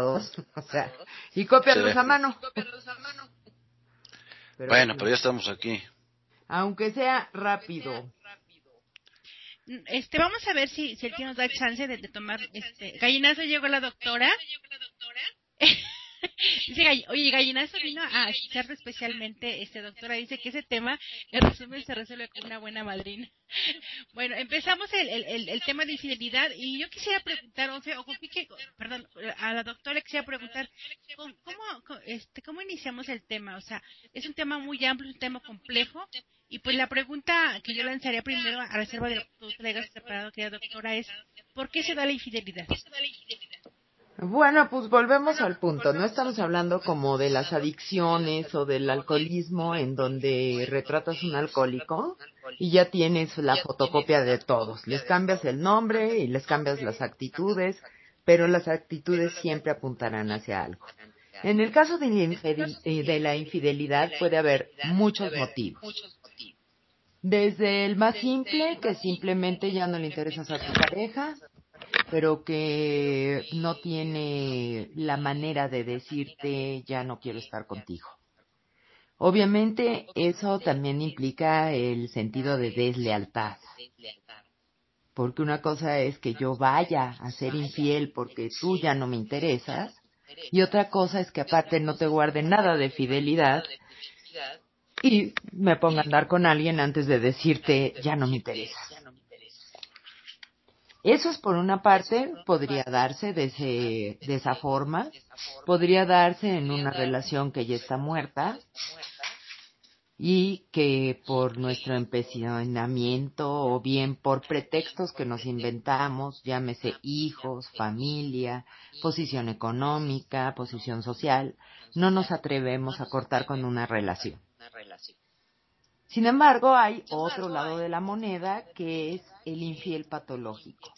retratados, o sea, y cópialos a mano. bueno, pero ya estamos aquí. Aunque sea rápido. Este, vamos a ver si, si el tío nos da chance de, de tomar, este, gallinazo llegó la doctora. Dice, oye, Gallinazo vino a escucharlo especialmente, este doctora dice que ese tema, en resumen, se resuelve con una buena madrina. Bueno, empezamos el, el, el, tema de infidelidad y yo quisiera preguntar, o, sea, o perdón, a la doctora quisiera preguntar, ¿cómo, este, ¿cómo iniciamos el tema? O sea, es un tema muy amplio, es un tema complejo y pues la pregunta que yo lanzaría primero a reserva de lo que tú traigas preparado, querida doctora, es ¿por qué se da la infidelidad? Bueno, pues volvemos al punto. No estamos hablando como de las adicciones o del alcoholismo en donde retratas un alcohólico y ya tienes la fotocopia de todos. Les cambias el nombre y les cambias las actitudes, pero las actitudes siempre apuntarán hacia algo. En el caso de la infidelidad puede haber muchos motivos. Desde el más simple, que simplemente ya no le interesas a tu pareja, pero que no tiene la manera de decirte ya no quiero estar contigo. Obviamente eso también implica el sentido de deslealtad. Porque una cosa es que yo vaya a ser infiel porque tú ya no me interesas y otra cosa es que aparte no te guarde nada de fidelidad y me ponga a andar con alguien antes de decirte ya no me interesas. Eso es por una parte, podría darse de, ese, de esa forma, podría darse en una relación que ya está muerta y que por nuestro empecinamiento o bien por pretextos que nos inventamos, llámese hijos, familia, posición económica, posición social, no nos atrevemos a cortar con una relación. Sin embargo, hay otro lado de la moneda que es el infiel patológico.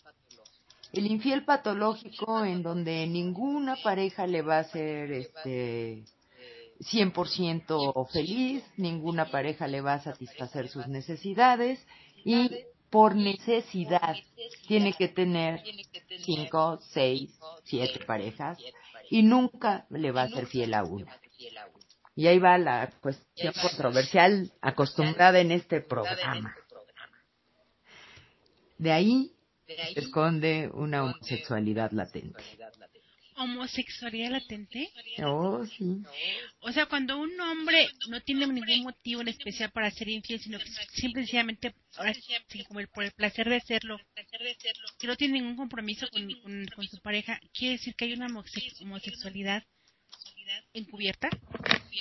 El infiel patológico en donde ninguna pareja le va a ser este 100% feliz, ninguna pareja le va a satisfacer sus necesidades y por necesidad tiene que tener 5, 6, 7 parejas y nunca le va a ser fiel a una. Y ahí va la cuestión controversial acostumbrada en este programa. De ahí se esconde una homosexualidad latente. ¿Homosexualidad latente? Oh, sí. O sea, cuando un hombre no tiene ningún motivo en especial para ser infiel, sino que simplemente como el, por el placer de hacerlo, que no tiene ningún compromiso con, con su pareja, ¿quiere decir que hay una homosexualidad encubierta?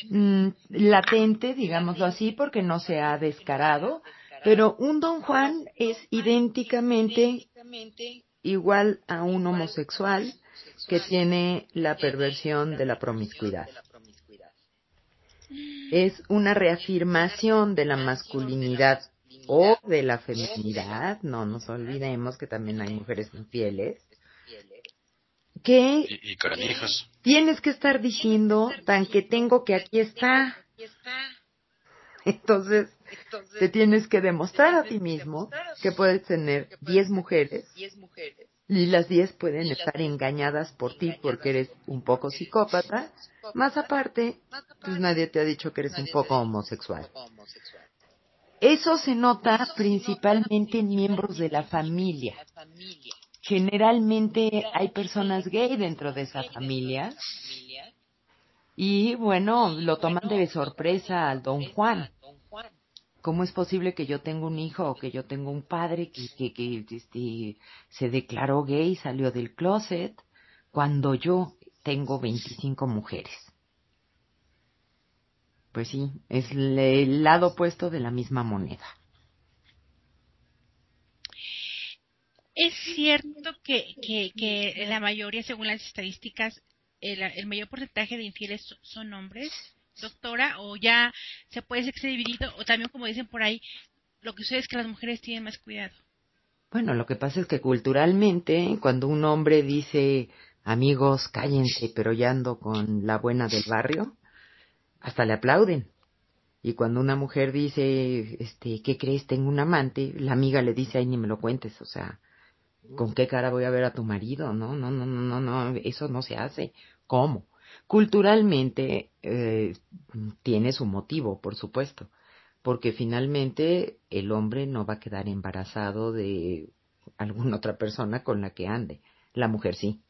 Mm, latente, digámoslo así, porque no se ha descarado, pero un don Juan es idénticamente igual a un homosexual que tiene la perversión de la promiscuidad. Es una reafirmación de la masculinidad o de la feminidad, no nos olvidemos que también hay mujeres infieles, que tienes que estar diciendo tan que tengo que aquí está. Entonces, te tienes que demostrar a ti mismo que puedes tener 10 mujeres y las 10 pueden estar engañadas por ti porque eres un poco psicópata. Más aparte, pues nadie te ha dicho que eres un poco homosexual. Eso se nota principalmente en miembros de la familia. generalmente hay personas gay dentro de esa familia. y bueno, lo toman de sorpresa al don Juan. ¿Cómo es posible que yo tenga un hijo o que yo tenga un padre que, este, se declaró gay, salió del closet, cuando yo tengo 25 mujeres? Pues sí, es el lado opuesto de la misma moneda. Es cierto que, que, que la mayoría, según las estadísticas, el, mayor porcentaje de infieles son hombres, doctora, o ya se puede ser dividido, o también como dicen por ahí, lo que sucede es que las mujeres tienen más cuidado. Bueno, lo que pasa es que culturalmente, cuando un hombre dice, amigos, cállense, pero ya ando con la buena del barrio, hasta le aplauden. Y cuando una mujer dice, este, ¿qué crees? Tengo un amante, la amiga le dice, ay, ni me lo cuentes, o sea, ¿Con qué cara voy a ver a tu marido? No, no, no, no, no, eso no se hace. ¿Cómo? Culturalmente eh, tiene su motivo, por supuesto, porque finalmente el hombre no va a quedar embarazado de alguna otra persona con la que ande. La mujer sí.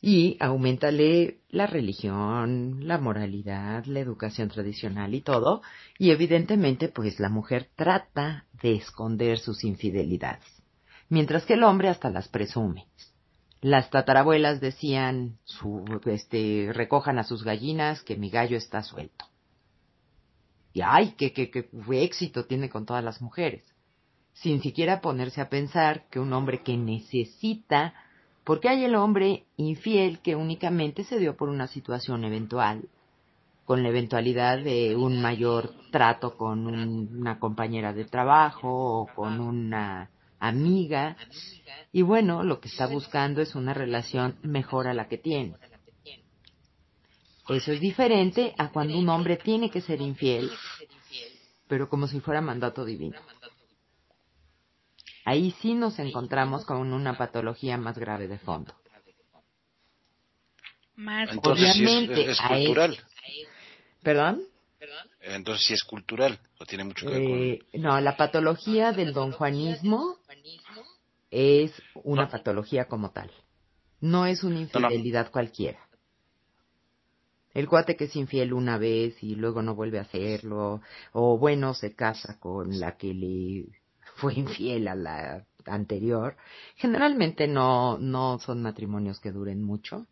Y aumentale la religión, la moralidad, la educación tradicional y todo. Y evidentemente, pues la mujer trata de esconder sus infidelidades. Mientras que el hombre hasta las presume. Las tatarabuelas decían, su, este, recojan a sus gallinas que mi gallo está suelto. Y ay, qué, qué éxito tiene con todas las mujeres sin siquiera ponerse a pensar que un hombre que necesita, porque hay el hombre infiel que únicamente se dio por una situación eventual, con la eventualidad de un mayor trato con una compañera de trabajo o con una amiga, y bueno, lo que está buscando es una relación mejor a la que tiene. Eso es diferente a cuando un hombre tiene que ser infiel, pero como si fuera mandato divino ahí sí nos encontramos con una patología más grave de fondo. Más Obviamente, es, cultural. ¿Perdón? Entonces sí es cultural, o tiene mucho que ver con... Eh, no, la patología del don Juanismo es una patología como tal. No es una infidelidad cualquiera. El cuate que es infiel una vez y luego no vuelve a hacerlo, o bueno, se casa con la que le fue infiel a la anterior, generalmente no, no son matrimonios que duren mucho,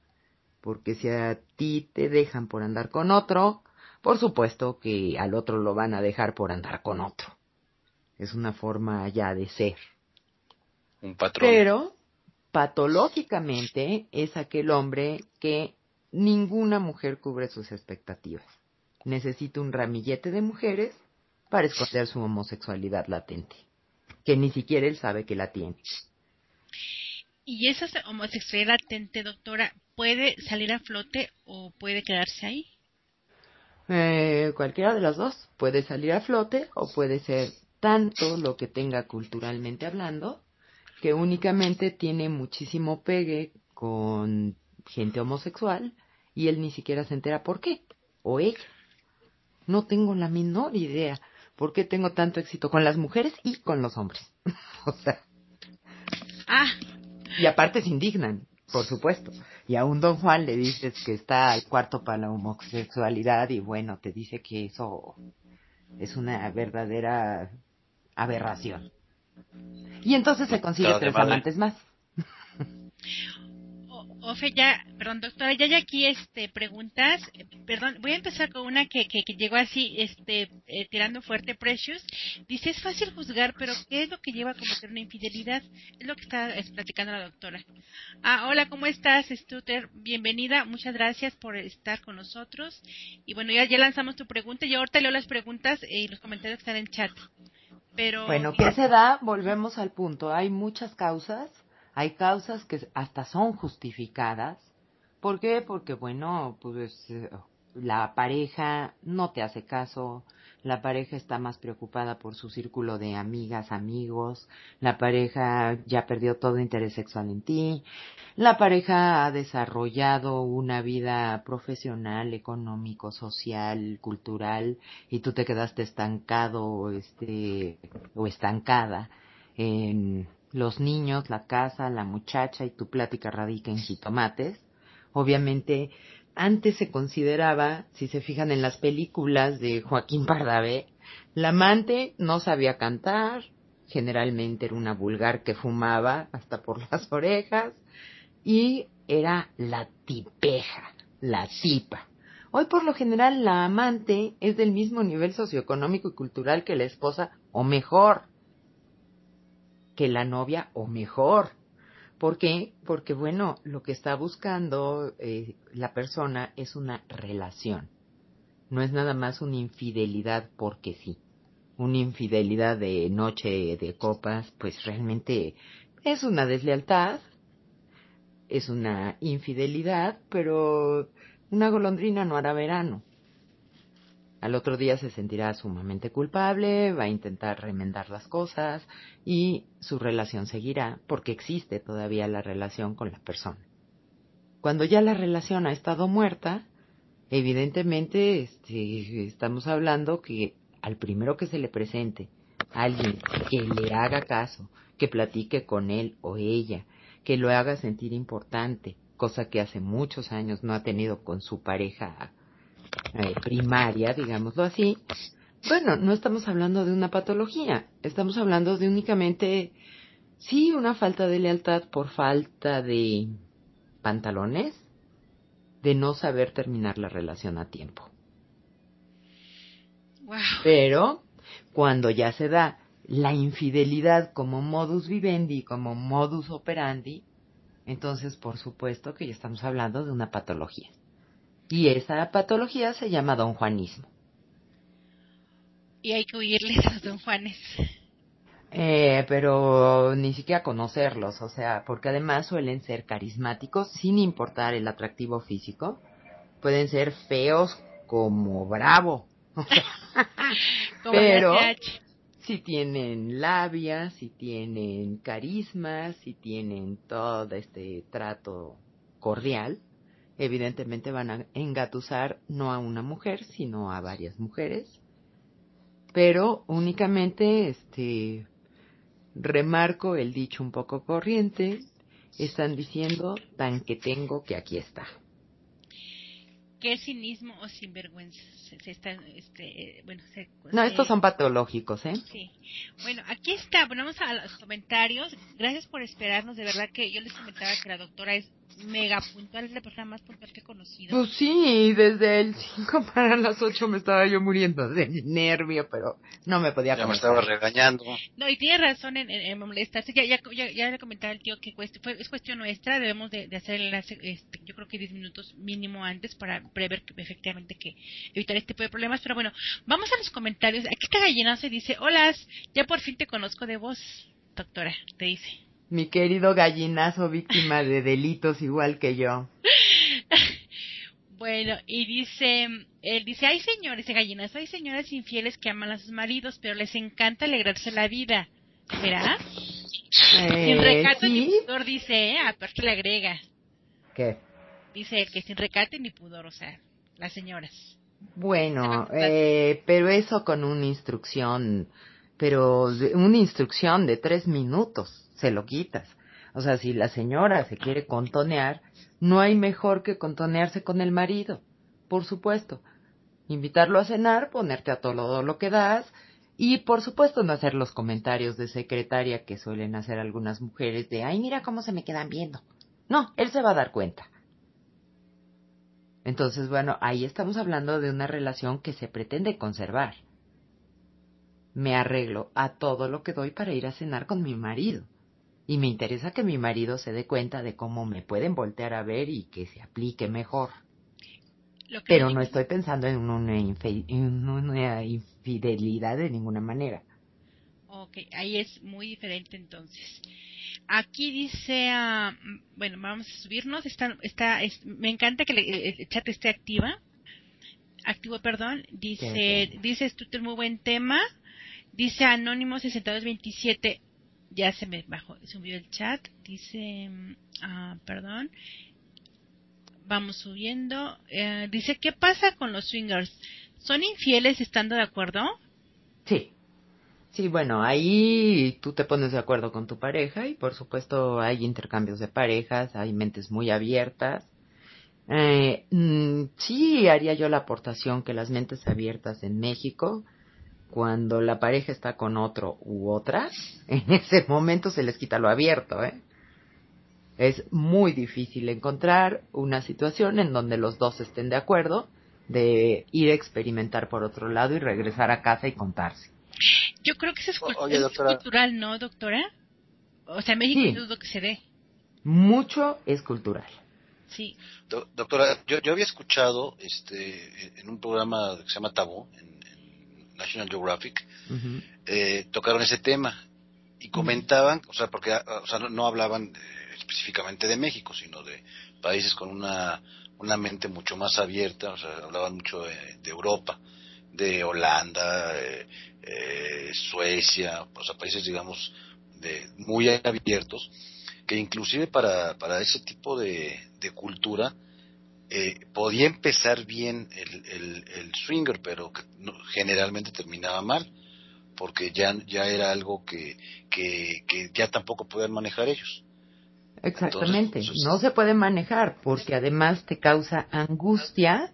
porque si a ti te dejan por andar con otro, por supuesto que al otro lo van a dejar por andar con otro. Es una forma ya de ser. Un patrón. Pero, patológicamente, es aquel hombre que ninguna mujer cubre sus expectativas. Necesita un ramillete de mujeres para esconder su homosexualidad latente que ni siquiera él sabe que la tiene. ¿Y esa homosexualidad latente, doctora, puede salir a flote o puede quedarse ahí? Eh, cualquiera de las dos. Puede salir a flote o puede ser tanto lo que tenga culturalmente hablando, que únicamente tiene muchísimo pegue con gente homosexual y él ni siquiera se entera por qué. O ella. No tengo la menor idea. ¿por qué tengo tanto éxito con las mujeres y con los hombres? o sea. Ah. Y aparte se indignan, por supuesto. Y a un don Juan le dices que está al cuarto para la homosexualidad y bueno, te dice que eso es una verdadera aberración. Y entonces se consigue tres amantes más. Ofe, ya, perdón, doctora, ya hay aquí este, preguntas. Perdón, voy a empezar con una que, que, llegó así, este, eh, tirando fuerte, Precious. Dice, es fácil juzgar, pero ¿qué es lo que lleva a cometer una infidelidad? Es lo que está platicando la doctora. Ah, hola, ¿cómo estás, Stutter? Bienvenida, muchas gracias por estar con nosotros. Y bueno, ya, ya lanzamos tu pregunta y ahorita leo las preguntas y los comentarios que están en chat. Pero... Bueno, ¿qué se da? Volvemos al punto. Hay muchas causas hay causas que hasta son justificadas. ¿Por qué? Porque, bueno, pues la pareja no te hace caso, la pareja está más preocupada por su círculo de amigas, amigos, la pareja ya perdió todo interés sexual en ti, la pareja ha desarrollado una vida profesional, económico, social, cultural y tú te quedaste estancado este, o estancada en los niños, la casa, la muchacha y tu plática radica en jitomates. Obviamente, antes se consideraba, si se fijan en las películas de Joaquín Pardavé, la amante no sabía cantar, generalmente era una vulgar que fumaba hasta por las orejas, y era la tipeja, la tipa. Hoy por lo general la amante es del mismo nivel socioeconómico y cultural que la esposa, o mejor que la novia o mejor. ¿Por qué? Porque, bueno, lo que está buscando eh, la persona es una relación. No es nada más una infidelidad porque sí. Una infidelidad de noche de copas, pues realmente es una deslealtad, es una infidelidad, pero una golondrina no hará verano. Al otro día se sentirá sumamente culpable, va a intentar remendar las cosas y su relación seguirá porque existe todavía la relación con la persona. Cuando ya la relación ha estado muerta, evidentemente este, estamos hablando que al primero que se le presente alguien que le haga caso, que platique con él o ella, que lo haga sentir importante, cosa que hace muchos años no ha tenido con su pareja eh, primaria, digámoslo así, bueno, no estamos hablando de una patología, estamos hablando de únicamente, sí, una falta de lealtad por falta de pantalones, de no saber terminar la relación a tiempo. Pero cuando ya se da la infidelidad como modus vivendi, como modus operandi, entonces por supuesto que ya estamos hablando de una patología. Y esa patología se llama don Juanismo. Y hay que huirles a los don Juanes. Eh, pero ni siquiera conocerlos, o sea, porque además suelen ser carismáticos sin importar el atractivo físico. Pueden ser feos como bravo. pero si tienen labia, si tienen carisma, si tienen todo este trato cordial, evidentemente van a engatusar no a una mujer, sino a varias mujeres. Pero únicamente, este, remarco el dicho un poco corriente, están diciendo tan que tengo que aquí está. ¿Qué cinismo o sinvergüenza? Se, este, bueno, no, estos son patológicos, ¿eh? Sí. Bueno, aquí está, vamos a los comentarios. Gracias por esperarnos, de verdad que yo les comentaba que la doctora es mega puntual, es la persona más puntual que he conocido. Pues sí, desde el 5 para las 8 me estaba yo muriendo de nervio, pero no me podía Ya me estaba regañando. No, y tiene razón en, molestarse. Ya, ya, ya, le comentaba el tío que es cuestión nuestra, debemos de, hacer el este, yo creo que 10 minutos mínimo antes para prever que, efectivamente que evitar este tipo de problemas. Pero bueno, vamos a los comentarios. Aquí está Gallinazo y dice, hola, ya por fin te conozco de voz, doctora, te dice mi querido gallinazo víctima de delitos igual que yo. Bueno, y dice, él dice, hay señores, gallinazo, hay señoras infieles que aman a sus maridos, pero les encanta alegrarse la vida. ¿Será? Eh, sin recato ni pudor, dice, ¿eh? aparte le agrega. ¿Qué? Dice que sin recate ni pudor, o sea, las señoras. Bueno, eh, pero eso con una instrucción, pero una instrucción de tres minutos se lo quitas. O sea, si la señora se quiere contonear, no hay mejor que contonearse con el marido, por supuesto. Invitarlo a cenar, ponerte a todo lo que das y, por supuesto, no hacer los comentarios de secretaria que suelen hacer algunas mujeres de, ay, mira cómo se me quedan viendo. No, él se va a dar cuenta. Entonces, bueno, ahí estamos hablando de una relación que se pretende conservar. Me arreglo a todo lo que doy para ir a cenar con mi marido y me interesa que mi marido se dé cuenta de cómo me pueden voltear a ver y que se aplique mejor. Pero no estoy pensando en una, infidelidad de ninguna manera. Ok, ahí es muy diferente entonces. Aquí dice, ah, bueno, vamos a subirnos. Está, está, me encanta que el chat esté activa. Activo, perdón. Dice, dice, esto es muy buen tema. Dice Anónimo 6227 ya se me bajó, subió el chat, dice, ah, perdón, vamos subiendo, eh, dice, ¿qué pasa con los swingers? ¿Son infieles estando de acuerdo? Sí. Sí, bueno, ahí tú te pones de acuerdo con tu pareja y por supuesto hay intercambios de parejas, hay mentes muy abiertas. Eh, mm, sí, haría yo la aportación que las mentes abiertas en México cuando la pareja está con otro u otra, en ese momento se les quita lo abierto, ¿eh? Es muy difícil encontrar una situación en donde los dos estén de acuerdo de ir a experimentar por otro lado y regresar a casa y contarse. Yo creo que eso es, cultural, ¿no, doctora? O sea, en México es lo que se ve. Mucho es cultural. Sí. doctora, yo, yo había escuchado este en un programa que se llama Tabú, en National Geographic, eh, tocaron ese tema y comentaban, o sea, porque o sea, no, hablaban específicamente de México, sino de países con una, una mente mucho más abierta, o sea, hablaban mucho de, Europa. de Holanda, eh, eh, Suecia, o sea, países, digamos, de, muy abiertos, que inclusive para, para ese tipo de, cultura eh, podía empezar bien el, el, swinger, pero que generalmente terminaba mal, porque ya, ya era algo que, que, que ya tampoco podían manejar ellos. Exactamente, pues, no se puede manejar porque además te causa angustia.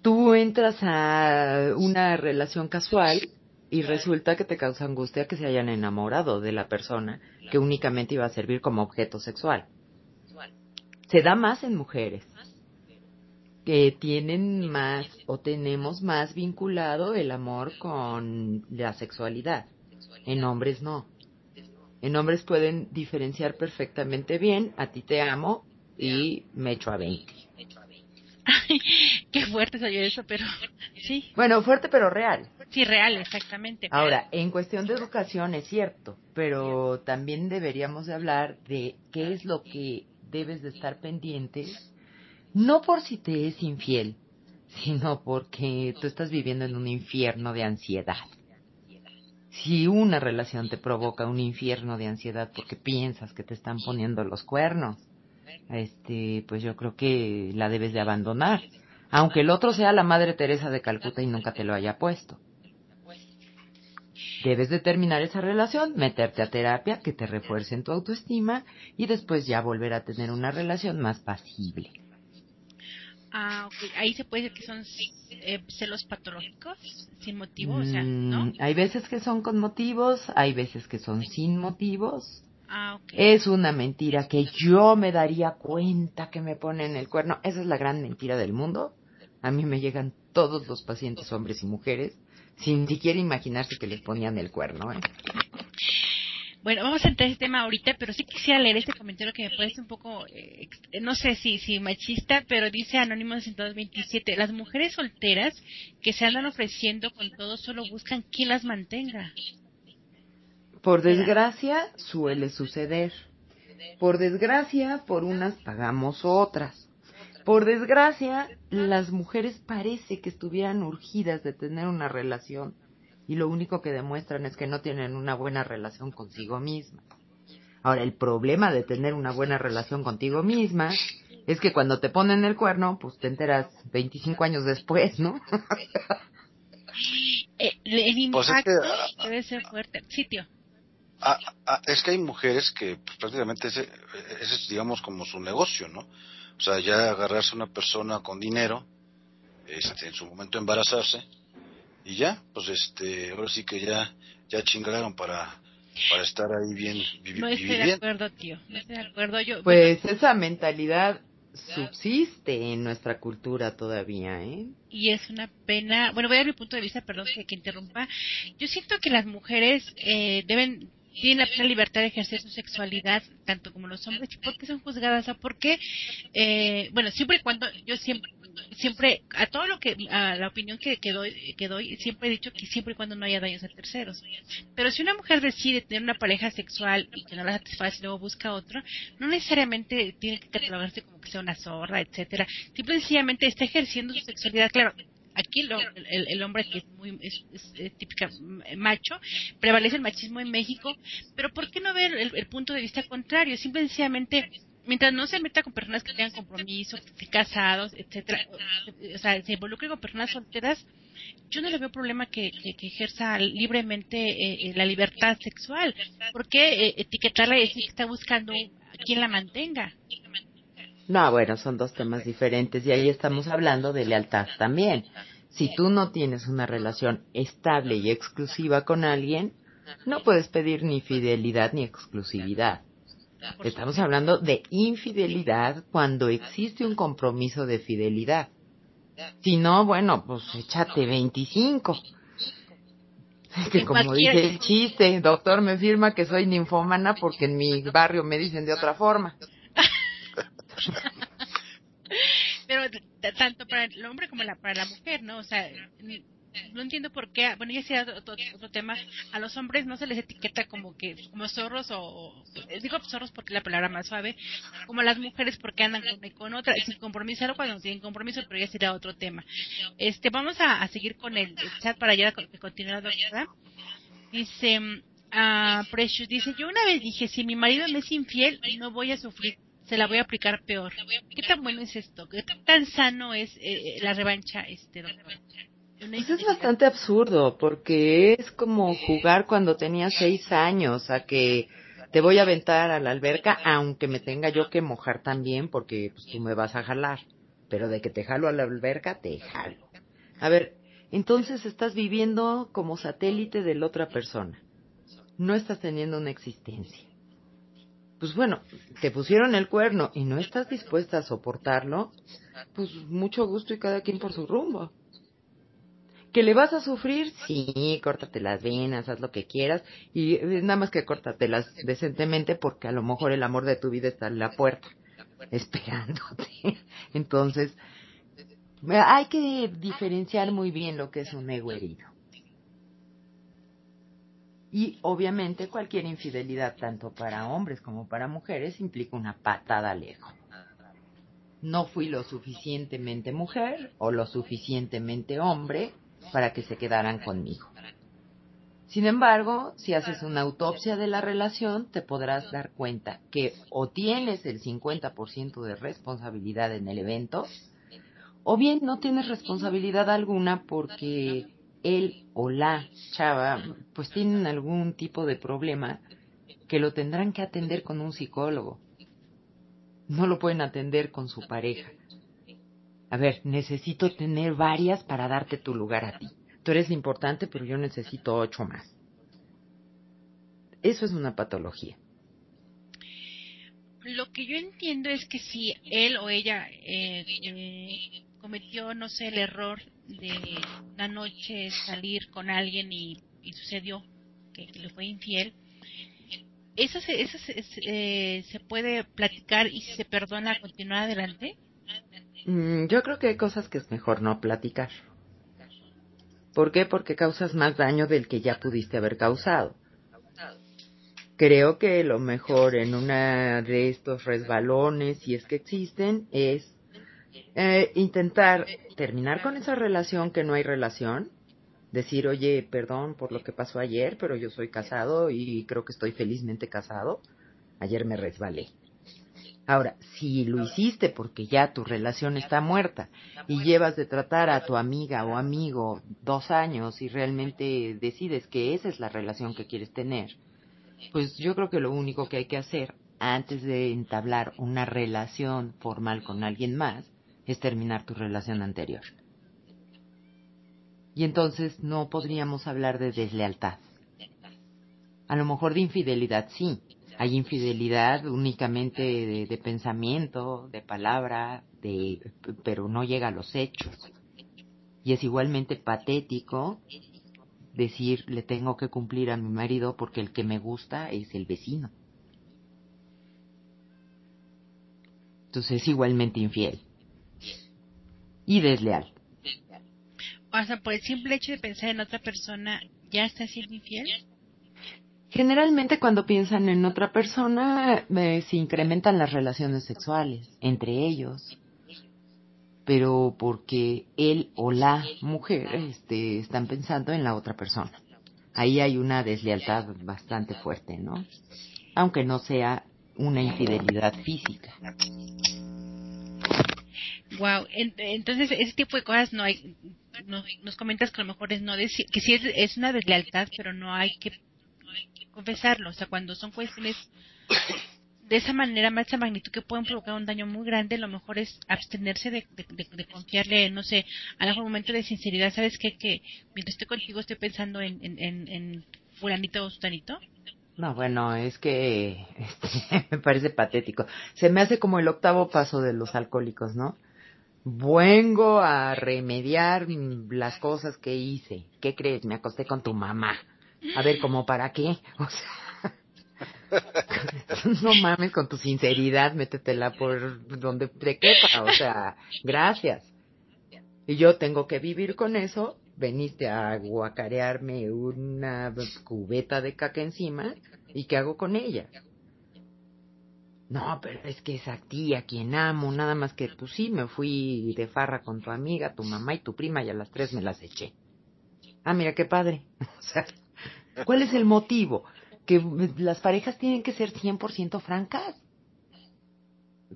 Tú entras a una relación casual y resulta que te causa angustia que se hayan enamorado de la persona que únicamente iba a servir como objeto sexual. Se da más en mujeres que tienen más o tenemos más vinculado el amor con la sexualidad. En hombres no. En hombres pueden diferenciar perfectamente bien, a ti te amo y me echo a 20. qué fuerte salió eso, pero sí. Bueno, fuerte pero real. Sí, real, exactamente. Ahora, en cuestión de educación es cierto, pero también deberíamos de hablar de qué es lo que debes de estar pendiente, no por si te es infiel, sino porque tú estás viviendo en un infierno de ansiedad. Si una relación te provoca un infierno de ansiedad porque piensas que te están poniendo los cuernos, este, pues yo creo que la debes de abandonar, aunque el otro sea la Madre Teresa de Calcuta y nunca te lo haya puesto. Debes de terminar esa relación, meterte a terapia que te refuerce en tu autoestima y después ya volver a tener una relación más pasible. Ah, Ahí se puede decir que son eh, celos patológicos, sin motivo, o sea, ¿no? Mm, hay veces que son con motivos, hay veces que son sin motivos. Ah, Es una mentira que yo me daría cuenta que me ponen el cuerno. Esa es la gran mentira del mundo. A mí me llegan todos los pacientes, hombres y mujeres, sin siquiera imaginarse que les ponían el cuerno. ¿eh? Bueno, vamos a entrar en ese tema ahorita, pero sí quisiera leer este comentario que me parece un poco, eh, no sé si, si machista, pero dice Anónimo 127, las mujeres solteras que se andan ofreciendo con todo solo buscan quien las mantenga. Por desgracia, suele suceder. Por desgracia, por unas pagamos otras. Por desgracia, las mujeres parece que estuvieran urgidas de tener una relación y lo único que demuestran es que no tienen una buena relación consigo misma. Ahora, el problema de tener una buena relación contigo misma es que cuando te ponen el cuerno, pues te enteras 25 años después, ¿no? Eh, el pues impacto debe ser fuerte. Sitio. Ah, ah, es que hay mujeres que pues, prácticamente ese, ese, es, digamos, como su negocio, ¿no? O sea, ya agarrarse a una persona con dinero, este, en su momento embarazarse, y ya, pues este, ahora sí que ya, ya chingaron para, para estar ahí bien No estoy de acuerdo, tío, no estoy de acuerdo. Yo, pues esa mentalidad subsiste en nuestra cultura todavía, ¿eh? Y es una pena. Bueno, voy a dar mi punto de vista, perdón que, que interrumpa. Yo siento que las mujeres eh, deben tienen la plena libertad de ejercer su sexualidad, tanto como los hombres. ¿Y por qué son juzgadas? ¿A por qué? Eh, bueno, siempre y cuando, yo siempre, siempre, a todo lo que, a la opinión que, doy, que doy, siempre he dicho que siempre y cuando no haya daños a terceros. Pero si una mujer decide tener una pareja sexual y que no la satisface y luego busca otro, no necesariamente tiene que catalogarse como que sea una zorra, etcétera. Simple y sencillamente está ejerciendo su sexualidad. Claro, aquí el, hombre que es muy es, típica macho, prevalece el machismo en México, pero ¿por qué no ver el, punto de vista contrario? Simple y sencillamente mientras no se meta con personas que tengan compromiso, casados, etcétera, o sea, se involucre con personas solteras, yo no le veo problema que, que, ejerza libremente eh, eh, la libertad sexual. ¿Por qué eh, etiquetarla y decir que está buscando a quien la mantenga? No, bueno, son dos temas diferentes y ahí estamos hablando de lealtad también. Si tú no tienes una relación estable y exclusiva con alguien, no puedes pedir ni fidelidad ni exclusividad. Estamos hablando de infidelidad cuando existe un compromiso de fidelidad. Si no, bueno, pues échate 25. Es que como dice el chiste, doctor me firma que soy ninfómana porque en mi barrio me dicen de otra forma. Pero tanto para el hombre como para la mujer, ¿no? O sea, no entiendo por qué, bueno, ya sea otro, otro, tema, a los hombres no se les etiqueta como que, como zorros o, digo zorros porque es la palabra más suave, como a las mujeres porque andan con, con otra, sin compromiso, cuando tienen compromiso, pero ya será otro tema. Este, vamos a, seguir con el, chat para ya la doctora. Dice, uh, Precious, dice, yo una vez dije, si mi marido me es infiel, no voy a sufrir se la voy a aplicar peor. ¿Qué tan bueno es esto? ¿Qué tan sano es eh, la revancha, este doctor? Pues es bastante absurdo, porque es como jugar cuando tenía seis años, a que te voy a aventar a la alberca, aunque me tenga yo que mojar también, porque pues, tú me vas a jalar. Pero de que te jalo a la alberca, te jalo. A ver, entonces estás viviendo como satélite de la otra persona. No estás teniendo una existencia pues bueno, te pusieron el cuerno y no estás dispuesta a soportarlo, pues mucho gusto y cada quien por su rumbo. ¿Que le vas a sufrir? Sí, córtate las venas, haz lo que quieras y nada más que córtatelas decentemente porque a lo mejor el amor de tu vida está en la puerta, esperándote. Entonces, hay que diferenciar muy bien lo que es un ego herido. Y obviamente cualquier infidelidad, tanto para hombres como para mujeres, implica una patada lejos. No fui lo suficientemente mujer o lo suficientemente hombre para que se quedaran conmigo. Sin embargo, si haces una autopsia de la relación, te podrás dar cuenta que o tienes el 50% de responsabilidad en el evento, o bien no tienes responsabilidad alguna porque él o la chava pues tienen algún tipo de problema que lo tendrán que atender con un psicólogo. No lo pueden atender con su pareja. A ver, necesito tener varias para darte tu lugar a ti. Tú eres importante, pero yo necesito ocho más. Eso es una patología. Lo que yo entiendo es que si él o ella eh, cometió, no sé, el error de una noche salir con alguien y, sucedió que, le fue infiel, ¿eso, se, eso se, eh, se, puede platicar y se perdona continuar adelante? Mm, yo creo que hay cosas que es mejor no platicar. ¿Por qué? Porque causas más daño del que ya pudiste haber causado. Creo que lo mejor en una de estos resbalones, si es que existen, es eh, intentar terminar con esa relación que no hay relación, decir, oye, perdón por lo que pasó ayer, pero yo soy casado y creo que estoy felizmente casado. Ayer me resbalé. Ahora, si lo hiciste porque ya tu relación está muerta y llevas de tratar a tu amiga o amigo dos años y realmente decides que esa es la relación que quieres tener, pues yo creo que lo único que hay que hacer antes de entablar una relación formal con alguien más es terminar tu relación anterior. Y entonces no podríamos hablar de deslealtad. A lo mejor de infidelidad sí. Hay infidelidad únicamente de, pensamiento, de palabra, de, pero no llega a los hechos. Y es igualmente patético decir le tengo que cumplir a mi marido porque el que me gusta es el vecino. Entonces es igualmente infiel y desleal. O sea, por el simple hecho de pensar en otra persona, ¿ya está siendo infiel? Generalmente cuando piensan en otra persona eh, se incrementan las relaciones sexuales entre ellos, pero porque él o la mujer este, están pensando en la otra persona. Ahí hay una deslealtad bastante fuerte, ¿no? Aunque no sea una infidelidad física. Wow, entonces ese tipo de cosas no hay, nos comentas que a lo mejor es no decir, que sí es, una deslealtad, pero no hay que, confesarlo, o sea, cuando son cuestiones de esa manera, más esa magnitud que pueden provocar un daño muy grande, lo mejor es abstenerse de, confiarle, no sé, a algún momento de sinceridad, ¿sabes qué? Que mientras estoy contigo estoy pensando en, fulanito o sustanito. No, bueno, es que este, me parece patético. Se me hace como el octavo paso de los alcohólicos, ¿no? Vengo a remediar las cosas que hice. ¿Qué crees? Me acosté con tu mamá. A ver, ¿cómo para qué? O sea, no mames con tu sinceridad, métetela por donde te quepa. O sea, gracias. Y yo tengo que vivir con eso veniste a guacarearme una cubeta de caca encima y ¿qué hago con ella? No, pero es que es a ti a quien amo, nada más que tú sí, me fui de farra con tu amiga, tu mamá y tu prima y a las tres me las eché. Ah, mira qué padre. O sea, ¿cuál es el motivo? Que las parejas tienen que ser 100% francas.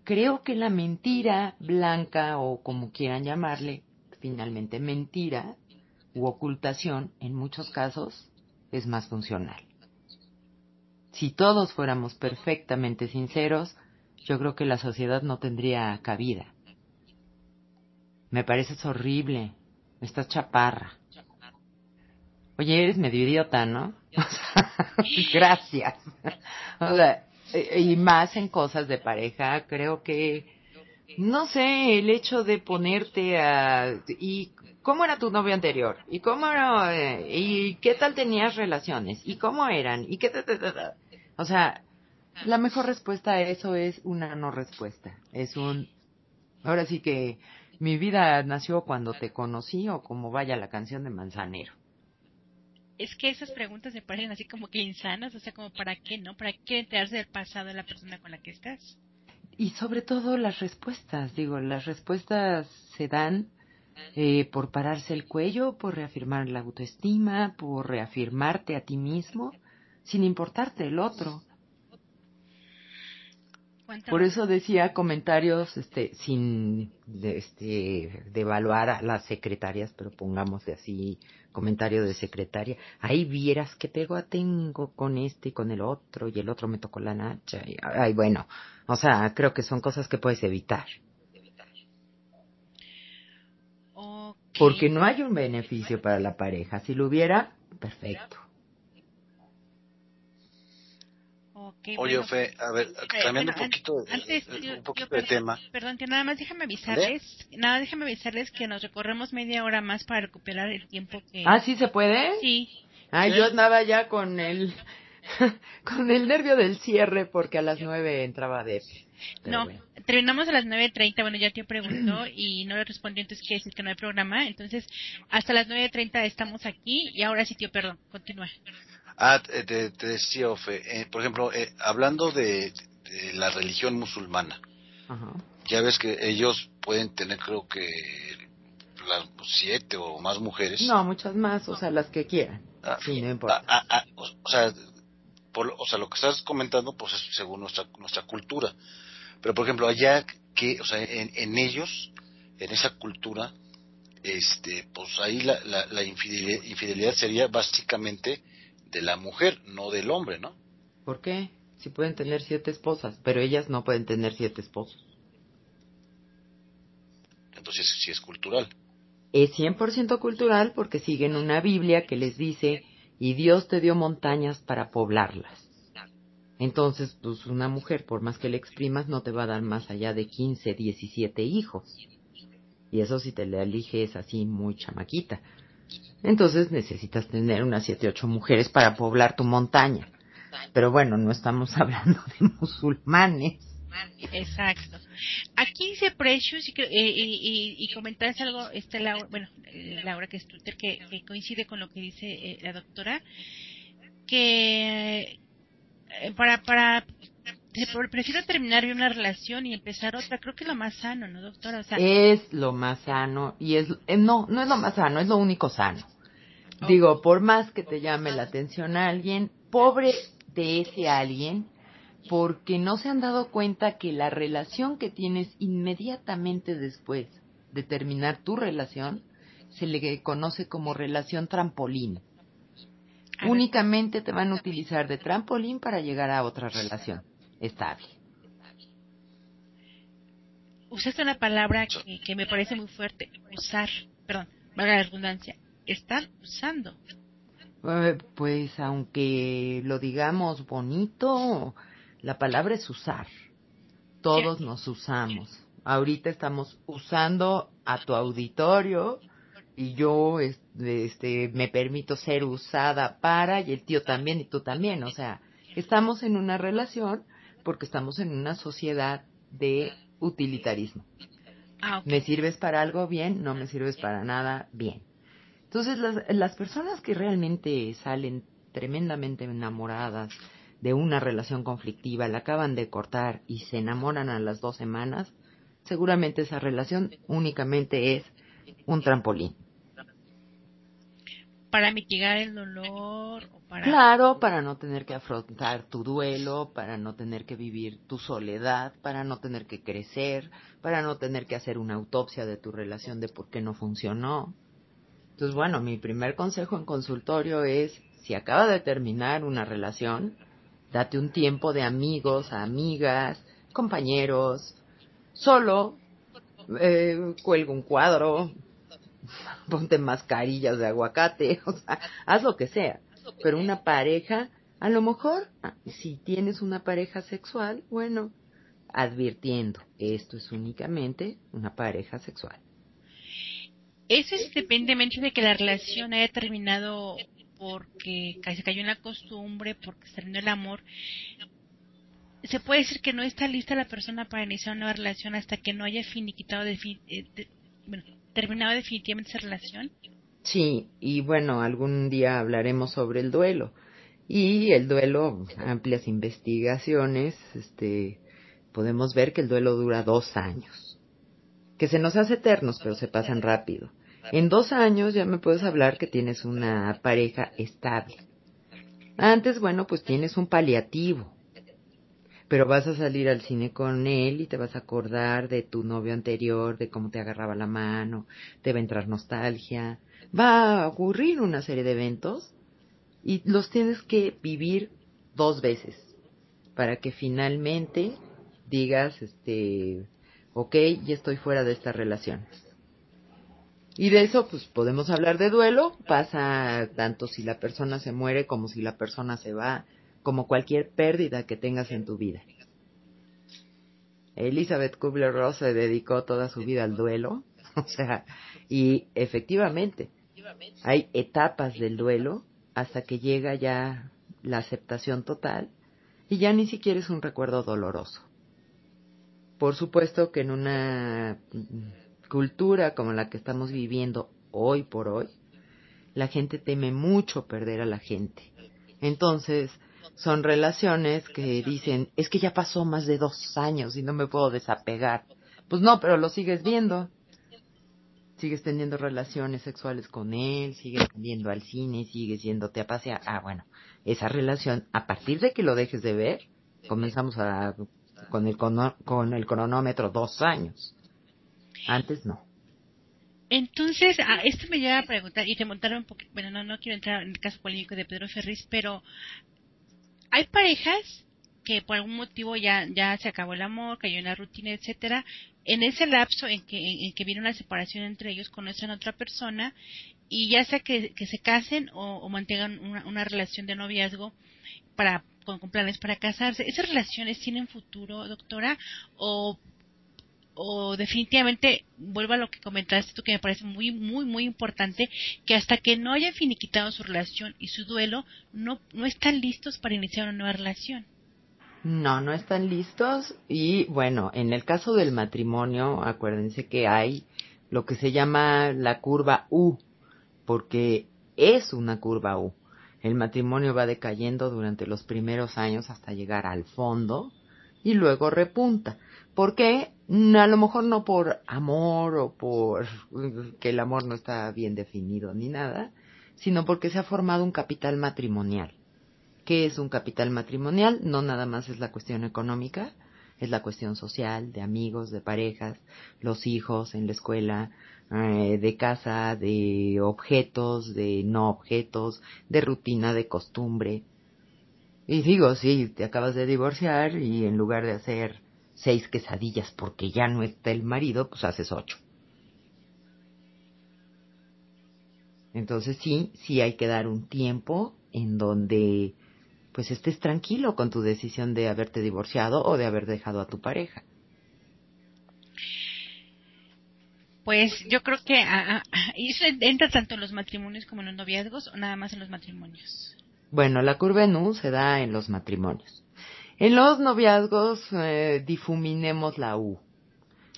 Creo que la mentira blanca o como quieran llamarle, finalmente mentira u ocultación, en muchos casos, es más funcional. Si todos fuéramos perfectamente sinceros, yo creo que la sociedad no tendría cabida. Me pareces horrible. Estás chaparra. Oye, eres medio idiota, ¿no? gracias. O sea, y más en cosas de pareja, creo que, no sé, el hecho de ponerte a... ¿Y cómo era tu novio anterior? ¿Y cómo era, eh, ¿Y qué tal tenías relaciones? ¿Y cómo eran? ¿Y qué... O sea, la mejor respuesta a eso es una no respuesta. Es un... Ahora sí que mi vida nació cuando te conocí o como vaya la canción de Manzanero es que esas preguntas me parecen así como que insanas, o sea, como para qué, ¿no? ¿Para qué enterarse del pasado de la persona con la que estás? Y sobre todo las respuestas, digo, las respuestas se dan eh, por pararse el cuello, por reafirmar la autoestima, por reafirmarte a ti mismo, sin importarte el otro. Por eso decía comentarios este, sin de, este, devaluar a las secretarias, pero pongamos así comentario de secretaria. Ahí vieras que pego tengo con este y con el otro, y el otro me tocó la nacha. Y, ay, bueno, o sea, creo que son cosas que puedes evitar. Porque no hay un beneficio para la pareja. Si lo hubiera, perfecto. Oye, Fe, a ver, cambiando un poquito, de tema. Perdón, que nada más déjame avisarles, nada, déjame avisarles que nos recorremos media hora más para recuperar el tiempo que... Ah, ¿sí se puede? Sí. Ah, yo andaba ya con el, con el nervio del cierre porque a las nueve entraba de... No, terminamos a las 9.30, bueno, ya te preguntó y no le respondió, entonces quiere decir que no hay programa, entonces hasta las 9.30 estamos aquí y ahora sí, tío, perdón, continúa. Ah, te, decía, Ofe, eh, por ejemplo, eh, hablando de, la religión musulmana, ya ves que ellos pueden tener, creo que, las siete o más mujeres. No, muchas más, o sea, las que quieran. Ah, sí, no importa. Ah, ah, o, sea, o sea, lo que estás comentando, pues es según nuestra, nuestra cultura. Pero, por ejemplo, allá, que, o sea, en, en ellos, en esa cultura, este, pues ahí la, la, la infidelidad sería básicamente de la mujer, no del hombre, ¿no? ¿Por qué? Si pueden tener siete esposas, pero ellas no pueden tener siete esposos. Entonces sí es cultural. Es 100% cultural porque siguen una Biblia que les dice, y Dios te dio montañas para poblarlas. Entonces, pues una mujer, por más que le exprimas, no te va a dar más allá de 15, 17 hijos. Y eso si te le eliges así muy chamaquita. Entonces necesitas tener unas siete, ocho mujeres para poblar tu montaña. Pero bueno, no estamos hablando de musulmanes. Exacto. Aquí dice Precious y, y, y, comentas algo, este Laura, bueno, eh, Laura que es Twitter, que, coincide con lo que dice eh, la doctora, que eh, para, para prefiero terminar una relación y empezar otra. Creo que es lo más sano, ¿no, doctora? es lo más sano y es eh, no, no es lo más sano, es lo único sano. Digo, por más que te llame la atención a alguien, pobre de ese alguien, porque no se han dado cuenta que la relación que tienes inmediatamente después de terminar tu relación se le conoce como relación trampolín. Únicamente te van a utilizar de trampolín para llegar a otra relación estable. Usaste una palabra que, me parece muy fuerte, usar, perdón, valga la redundancia, estar usando. Eh, pues aunque lo digamos bonito, la palabra es usar. Todos nos usamos. Ahorita estamos usando a tu auditorio y yo este, me permito ser usada para y el tío también y tú también. O sea, estamos en una relación porque estamos en una sociedad de utilitarismo. Ah, me sirves para algo bien, no me sirves para nada bien. Entonces, las, las personas que realmente salen tremendamente enamoradas de una relación conflictiva, la acaban de cortar y se enamoran a las dos semanas, seguramente esa relación únicamente es un trampolín. Para mitigar el dolor. O para... Claro, para no tener que afrontar tu duelo, para no tener que vivir tu soledad, para no tener que crecer, para no tener que hacer una autopsia de tu relación de por qué no funcionó. Entonces, bueno, mi primer consejo en consultorio es, si acaba de terminar una relación, date un tiempo de amigos, amigas, compañeros, solo, eh, cuelga un cuadro, ponte mascarillas de aguacate, o sea, haz lo que sea. Pero una pareja, a lo mejor, ah, si tienes una pareja sexual, bueno, advirtiendo, esto es únicamente una pareja sexual. Eso es independientemente de que la relación haya terminado porque se cayó en la costumbre, porque se terminó el amor. Se puede decir que no está lista la persona para iniciar una nueva relación hasta que no haya finiquitado, eh, bueno, terminado definitivamente esa relación. Sí, y bueno, algún día hablaremos sobre el duelo. Y el duelo, amplias investigaciones, este, podemos ver que el duelo dura dos años. Que se nos hace eternos, pero se pasan rápido. En dos años ya me puedes hablar que tienes una pareja estable. Antes, bueno, pues tienes un paliativo. Pero vas a salir al cine con él y te vas a acordar de tu novio anterior, de cómo te agarraba la mano, te va a entrar nostalgia. Va a ocurrir una serie de eventos y los tienes que vivir dos veces para que finalmente digas, este, ok, ya estoy fuera de esta relación. Y de eso, pues podemos hablar de duelo. Pasa tanto si la persona se muere como si la persona se va, como cualquier pérdida que tengas en tu vida. Elizabeth Kubler-Ross se dedicó toda su vida al duelo, o sea, y efectivamente hay etapas del duelo hasta que llega ya la aceptación total y ya ni siquiera es un recuerdo doloroso. Por supuesto que en una cultura como la que estamos viviendo hoy por hoy, la gente teme mucho perder a la gente. Entonces, son relaciones que dicen, es que ya pasó más de dos años y no me puedo desapegar. Pues no, pero lo sigues viendo. Sigues teniendo relaciones sexuales con él, sigues yendo al cine, sigues yéndote a pasear. Ah, bueno, esa relación, a partir de que lo dejes de ver, comenzamos a, con, el, con el cronómetro dos años. Antes no. Entonces, ah, esto me lleva a preguntar, y te montaron un poquito, bueno, no, no quiero entrar en el caso polémico de Pedro Ferriz, pero hay parejas que por algún motivo ya, ya se acabó el amor, cayó en la rutina, etcétera, en ese lapso en que, en, que viene una separación entre ellos, conocen a otra persona, y ya sea que, que se casen o, mantengan una, una, relación de noviazgo para con planes para casarse, ¿esas relaciones tienen futuro, doctora? ¿O o definitivamente vuelvo a lo que comentaste tú que me parece muy muy muy importante que hasta que no hayan finiquitado su relación y su duelo no no están listos para iniciar una nueva relación. No no están listos y bueno en el caso del matrimonio acuérdense que hay lo que se llama la curva U porque es una curva U. El matrimonio va decayendo durante los primeros años hasta llegar al fondo y luego repunta ¿Por qué? A lo mejor no por amor o por que el amor no está bien definido ni nada, sino porque se ha formado un capital matrimonial. ¿Qué es un capital matrimonial? No nada más es la cuestión económica, es la cuestión social, de amigos, de parejas, los hijos en la escuela, eh, de casa, de objetos, de no objetos, de rutina, de costumbre. Y digo, sí, te acabas de divorciar y en lugar de hacer seis quesadillas porque ya no está el marido, pues haces ocho. Entonces sí, sí hay que dar un tiempo en donde pues estés tranquilo con tu decisión de haberte divorciado o de haber dejado a tu pareja. Pues yo creo que ah, ah, eso entra tanto en los matrimonios como en los noviazgos o nada más en los matrimonios. Bueno, la curva en U se da en los matrimonios. En los noviazgos eh, difuminemos la U.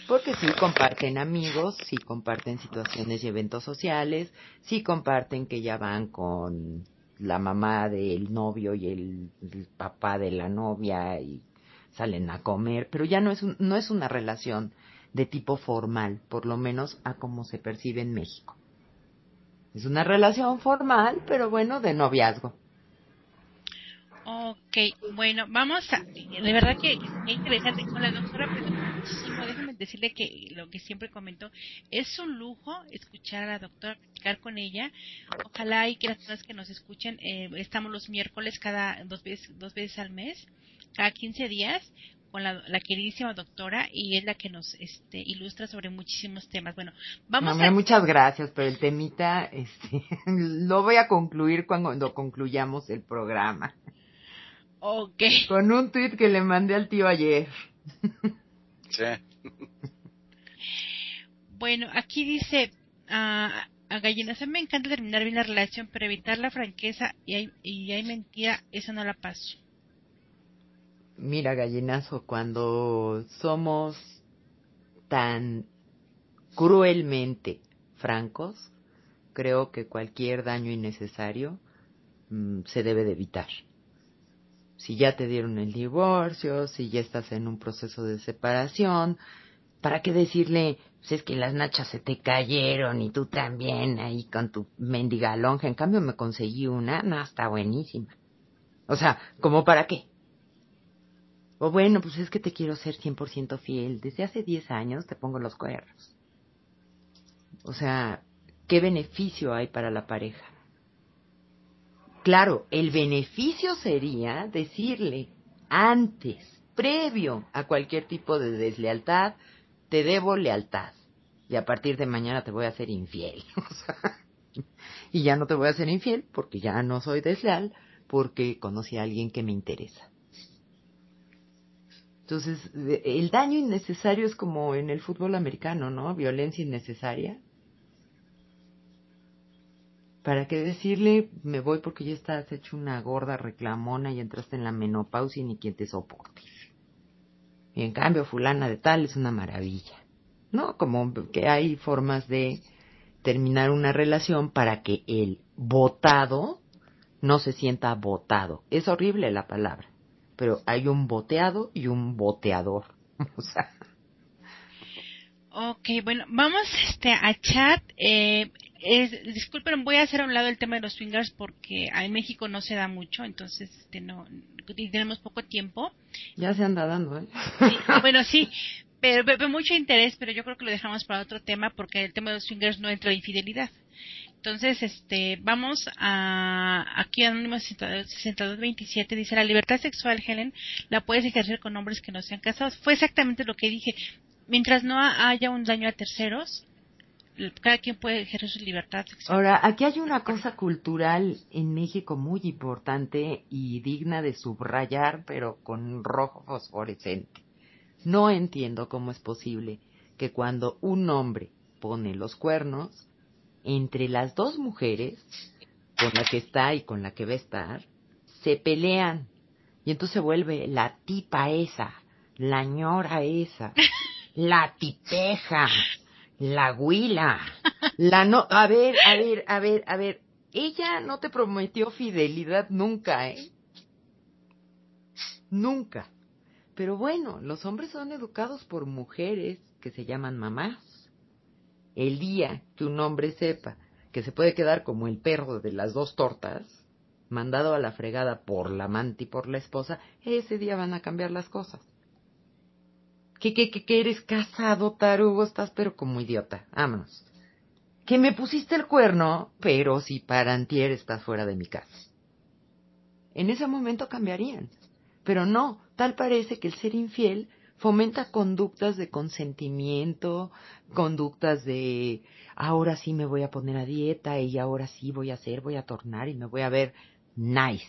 Porque sí comparten amigos, sí comparten situaciones y eventos sociales, sí comparten que ya van con la mamá del novio y el, papá de la novia y salen a comer, pero ya no es, no es una relación de tipo formal, por lo menos a como se percibe en México. Es una relación formal, pero bueno, de noviazgo. Ok, bueno, vamos a, de verdad que es interesante con la doctora, pero muchísimo, déjame decirle que lo que siempre comentó, es un lujo escuchar a la doctora, platicar con ella, ojalá y que las personas que nos escuchen, eh, estamos los miércoles cada dos veces, dos veces al mes, cada 15 días, con la, queridísima doctora y es la que nos este, ilustra sobre muchísimos temas. Bueno, vamos a... Muchas gracias, pero el temita este, lo voy a concluir cuando concluyamos el programa. Ok. Con un tweet que le mandé al tío ayer. Sí. Bueno, aquí dice a Gallinas, me encanta terminar bien la relación, pero evitar la franqueza y hay, y hay mentira, eso no la paso. Mira, gallinazo, cuando somos tan cruelmente francos, creo que cualquier daño innecesario mm, se debe de evitar. Si ya te dieron el divorcio, si ya estás en un proceso de separación, ¿para qué decirle, pues es que las nachas se te cayeron y tú también ahí con tu mendiga lonja? En cambio me conseguí una, no, está buenísima. O sea, ¿como para qué? O bueno, pues es que te quiero ser 100% fiel. Desde hace 10 años te pongo los cuernos. O sea, ¿qué beneficio hay para la pareja? Claro, el beneficio sería decirle antes, previo a cualquier tipo de deslealtad, te debo lealtad. Y a partir de mañana te voy a hacer infiel. y ya no te voy a hacer infiel porque ya no soy desleal, porque conocí a alguien que me interesa. Entonces, el daño innecesario es como en el fútbol americano, ¿no? Violencia innecesaria. ¿Para qué decirle, me voy porque ya estás hecho una gorda reclamona y entraste en la menopausia y ni quien te soporte? Y en cambio, fulana de tal es una maravilla. ¿No? Como que hay formas de terminar una relación para que el votado no se sienta votado. Es horrible la palabra pero hay un boteado y un boteador. o sea. Ok, bueno, vamos este, a chat. Eh, disculpen, voy a hacer a un lado el tema de los swingers porque en México no se da mucho, entonces este, no tenemos poco tiempo. Ya se anda dando, ¿eh? bueno, sí, pero, pero, mucho interés, pero yo creo que lo dejamos para otro tema porque el tema de los swingers no entra de infidelidad. Entonces, este, vamos a, aquí Anónimo 6227 dice, la libertad sexual, Helen, la puedes ejercer con hombres que no sean casados. Fue exactamente lo que dije. Mientras no haya un daño a terceros, cada quien puede ejercer su libertad sexual. Ahora, aquí hay una cosa cultural en México muy importante y digna de subrayar, pero con rojo fosforescente. No entiendo cómo es posible que cuando un hombre pone los cuernos, entre las dos mujeres, con la que está y con la que va a estar, se pelean. Y entonces se vuelve la tipa esa, la ñora esa, la tipeja, la huila, la no... A ver, a ver, a ver, a ver. Ella no te prometió fidelidad nunca, ¿eh? Nunca. Pero bueno, los hombres son educados por mujeres que se llaman mamás el día que un hombre sepa que se puede quedar como el perro de las dos tortas, mandado a la fregada por la amante y por la esposa, ese día van a cambiar las cosas. ¿Qué, eres casado, tarugo? Estás pero como idiota. Vámonos. Que me pusiste el cuerno, pero si para antier estás fuera de mi casa. En ese momento cambiarían. Pero no, tal parece que el ser infiel fomenta conductas de consentimiento, conductas de ahora sí me voy a poner a dieta y ahora sí voy a hacer, voy a tornar y me voy a ver nice.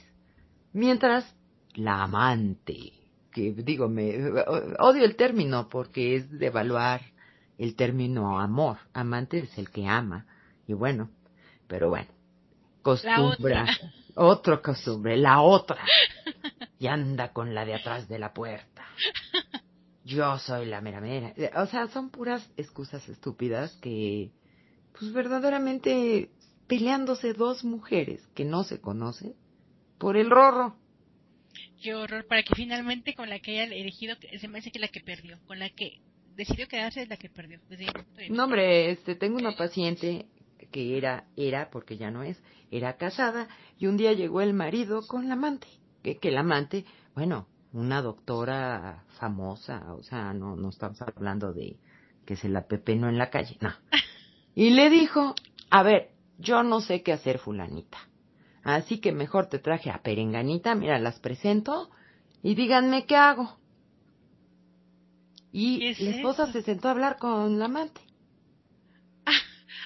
Mientras la amante, que digo, me odio el término porque es de evaluar el término amor. Amante es el que ama. Y bueno, pero bueno, costumbre, otra costumbre, la otra. Y anda con la de atrás de la puerta. yo soy la mera mera. O sea, son puras excusas estúpidas que, pues verdaderamente peleándose dos mujeres que no se conocen por el rorro. Qué horror, para que finalmente con la que haya elegido, se me hace que la que perdió, con la que decidió quedarse es la que perdió. no, hombre, este, tengo una paciente que era, era, porque ya no es, era casada, y un día llegó el marido con la amante, que, que el amante, bueno, una doctora famosa, o sea, no, no estamos hablando de que se la pepenó en la calle, no. Y le dijo, a ver, yo no sé qué hacer fulanita, así que mejor te traje a Perenganita, mira, las presento y díganme qué hago. Y la esposa se sentó a hablar con la amante.